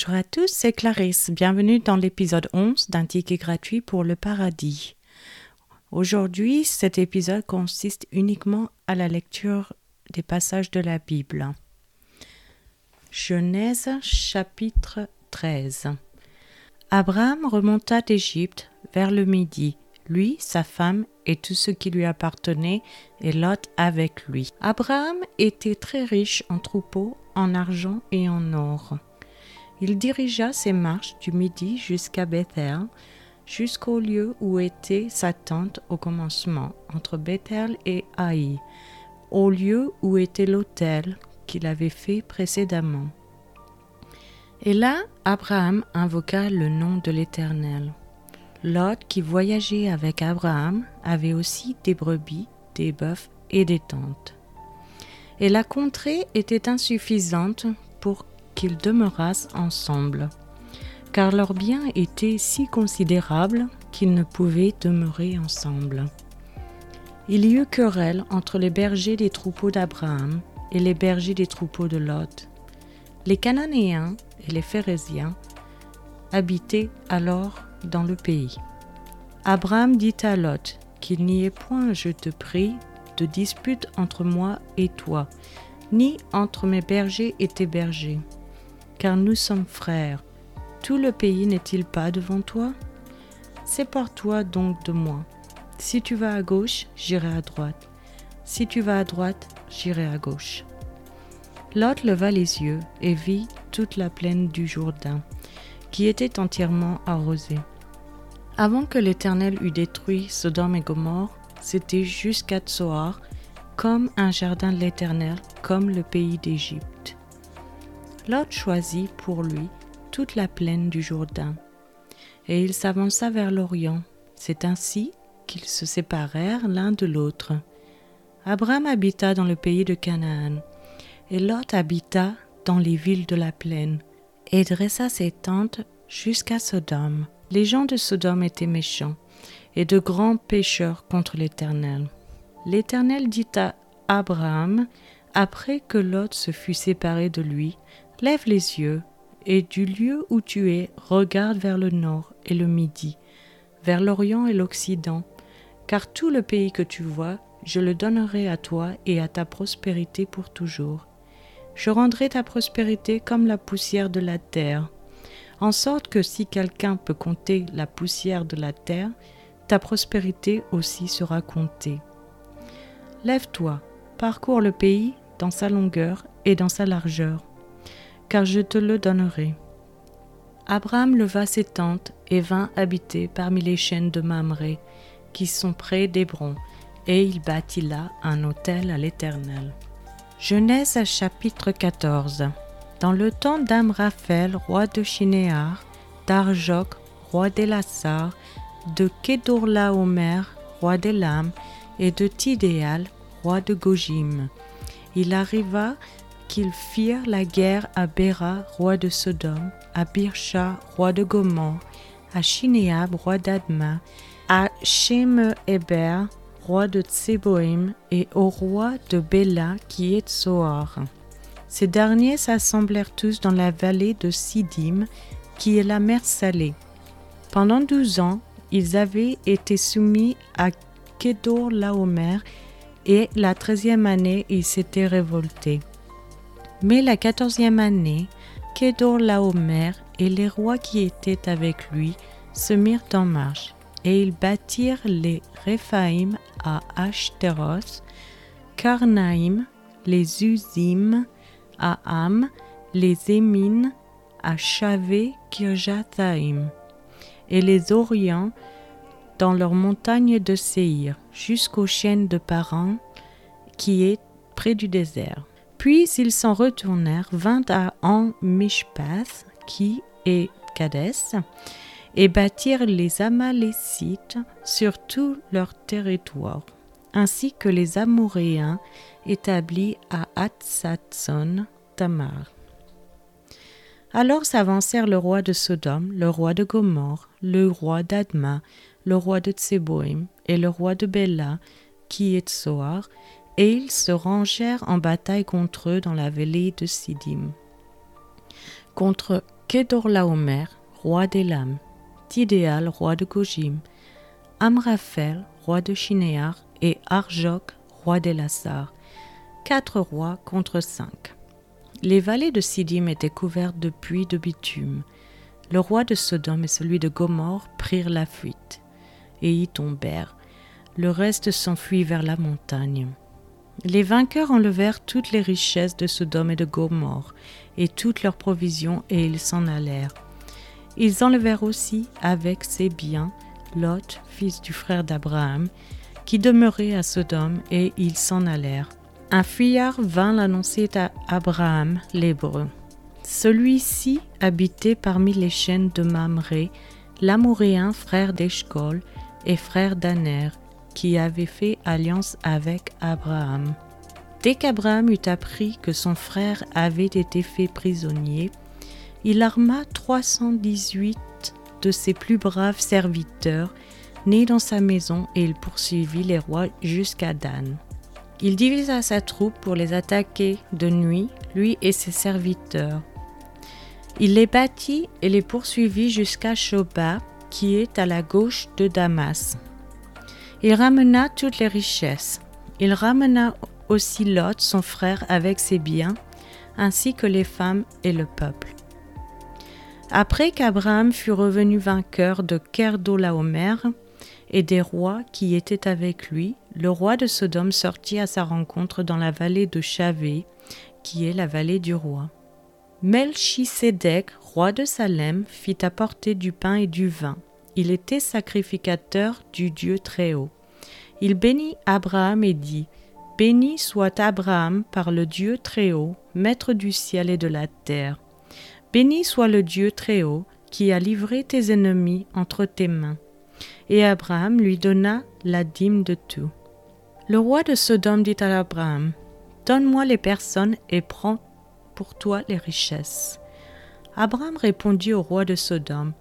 Bonjour à tous, c'est Clarisse. Bienvenue dans l'épisode 11 d'un ticket gratuit pour le paradis. Aujourd'hui, cet épisode consiste uniquement à la lecture des passages de la Bible. Genèse chapitre 13. Abraham remonta d'Égypte vers le midi, lui, sa femme et tout ce qui lui appartenait, et Lot avec lui. Abraham était très riche en troupeaux, en argent et en or. Il dirigea ses marches du midi jusqu'à Bethel, jusqu'au lieu où était sa tente au commencement, entre Bethel et Haï, au lieu où était l'autel qu'il avait fait précédemment. Et là, Abraham invoqua le nom de l'Éternel. Lot, qui voyageait avec Abraham, avait aussi des brebis, des bœufs et des tentes. Et la contrée était insuffisante pour qu'ils demeurassent ensemble, car leurs biens étaient si considérables qu'ils ne pouvaient demeurer ensemble. Il y eut querelle entre les bergers des troupeaux d'Abraham et les bergers des troupeaux de Lot. Les Cananéens et les Phérésiens habitaient alors dans le pays. Abraham dit à Lot qu'il n'y ait point, je te prie, de dispute entre moi et toi, ni entre mes bergers et tes bergers car nous sommes frères. Tout le pays n'est-il pas devant toi? Sépare-toi donc de moi. Si tu vas à gauche, j'irai à droite. Si tu vas à droite, j'irai à gauche. Lot leva les yeux et vit toute la plaine du Jourdain, qui était entièrement arrosée. Avant que l'Éternel eût détruit Sodome et Gomorre, c'était jusqu'à Tsoar, comme un jardin de l'Éternel, comme le pays d'Égypte. Lot choisit pour lui toute la plaine du Jourdain, et il s'avança vers l'Orient. C'est ainsi qu'ils se séparèrent l'un de l'autre. Abraham habita dans le pays de Canaan, et Lot habita dans les villes de la plaine, et dressa ses tentes jusqu'à Sodome. Les gens de Sodome étaient méchants, et de grands pécheurs contre l'Éternel. L'Éternel dit à Abraham, après que Lot se fut séparé de lui, Lève les yeux, et du lieu où tu es, regarde vers le nord et le midi, vers l'orient et l'occident, car tout le pays que tu vois, je le donnerai à toi et à ta prospérité pour toujours. Je rendrai ta prospérité comme la poussière de la terre, en sorte que si quelqu'un peut compter la poussière de la terre, ta prospérité aussi sera comptée. Lève-toi, parcours le pays dans sa longueur et dans sa largeur car je te le donnerai. Abraham leva ses tentes et vint habiter parmi les chaînes de Mamré, qui sont près d'Hébron, et il bâtit là un autel à l'Éternel. Genèse chapitre 14 Dans le temps d'Amraphel, roi de Shinéar, d'Arjok, roi d'Elassar, de Kedorlaomer, roi d'Elam, et de Tidéal, roi de Gojim. Il arriva qu'ils firent la guerre à Béra, roi de Sodome, à Birsha, roi de Gomorre, à Shinéab, roi d'Adma, à Shem-Eber, roi de Tseboïm, et au roi de Béla, qui est Zoar. Ces derniers s'assemblèrent tous dans la vallée de Sidim, qui est la mer salée. Pendant douze ans, ils avaient été soumis à Kedor Laomer, et la treizième année, ils s'étaient révoltés. Mais la quatorzième année, Kedor Laomer et les rois qui étaient avec lui se mirent en marche, et ils bâtirent les Réphaïm à Ashteros, Karnaïm, les Uzim à Am, les Émines à Chavé Kirjathaïm, et les Orients dans leurs montagnes de Séir, jusqu'aux chaînes de Paran, qui est près du désert. Puis ils s'en retournèrent, vingt à En Mishpath, qui est Kadès, et bâtirent les Amalécites sur tout leur territoire, ainsi que les Amoréens établis à Atsatson Tamar. Alors s'avancèrent le roi de Sodome, le roi de Gomorre, le roi d'Adma, le roi de Tseboïm et le roi de Béla, qui est Soar, et ils se rangèrent en bataille contre eux dans la vallée de Sidim. Contre Kedorlaomer, roi d'Elam, Tidéal, roi de Gojim, Amraphel, roi de Shinéar, et Arjok, roi d'Elassar, quatre rois contre cinq. Les vallées de Sidim étaient couvertes de puits de bitume. Le roi de Sodome et celui de Gomorre prirent la fuite et y tombèrent. Le reste s'enfuit vers la montagne. Les vainqueurs enlevèrent toutes les richesses de Sodome et de Gomorre et toutes leurs provisions et ils s'en allèrent. Ils enlevèrent aussi avec ses biens Lot, fils du frère d'Abraham, qui demeurait à Sodome, et ils s'en allèrent. Un fuyard vint l'annoncer à Abraham, l'Hébreu. Celui-ci habitait parmi les chaînes de Mamré, l'Amouréen frère d'Eshcol et frère d'Aner, qui avait fait alliance avec Abraham. Dès qu'Abraham eut appris que son frère avait été fait prisonnier, il arma 318 de ses plus braves serviteurs, nés dans sa maison, et il poursuivit les rois jusqu'à Dan. Il divisa sa troupe pour les attaquer de nuit, lui et ses serviteurs. Il les battit et les poursuivit jusqu'à Shoba, qui est à la gauche de Damas. Il ramena toutes les richesses. Il ramena aussi Lot, son frère, avec ses biens, ainsi que les femmes et le peuple. Après qu'Abraham fut revenu vainqueur de Kerdolaomer et des rois qui étaient avec lui, le roi de Sodome sortit à sa rencontre dans la vallée de Chavé, qui est la vallée du roi. Melchisédek, roi de Salem, fit apporter du pain et du vin. Il était sacrificateur du Dieu Très-Haut. Il bénit Abraham et dit Béni soit Abraham par le Dieu Très-Haut, maître du ciel et de la terre Béni soit le Dieu très haut qui a livré tes ennemis entre tes mains. Et Abraham lui donna la dîme de tout. Le roi de Sodome dit à Abraham, Donne-moi les personnes et prends pour toi les richesses. Abraham répondit au roi de Sodome,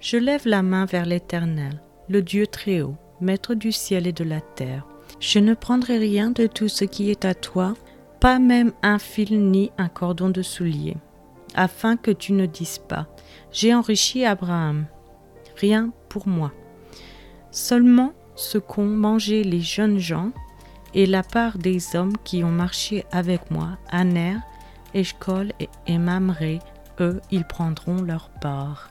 Je lève la main vers l'Éternel, le Dieu très haut, maître du ciel et de la terre. Je ne prendrai rien de tout ce qui est à toi, pas même un fil ni un cordon de soulier afin que tu ne dises pas, J'ai enrichi Abraham. Rien pour moi. Seulement ce qu'ont mangé les jeunes gens et la part des hommes qui ont marché avec moi, Aner, Eshkol et Mamré, eux, ils prendront leur part.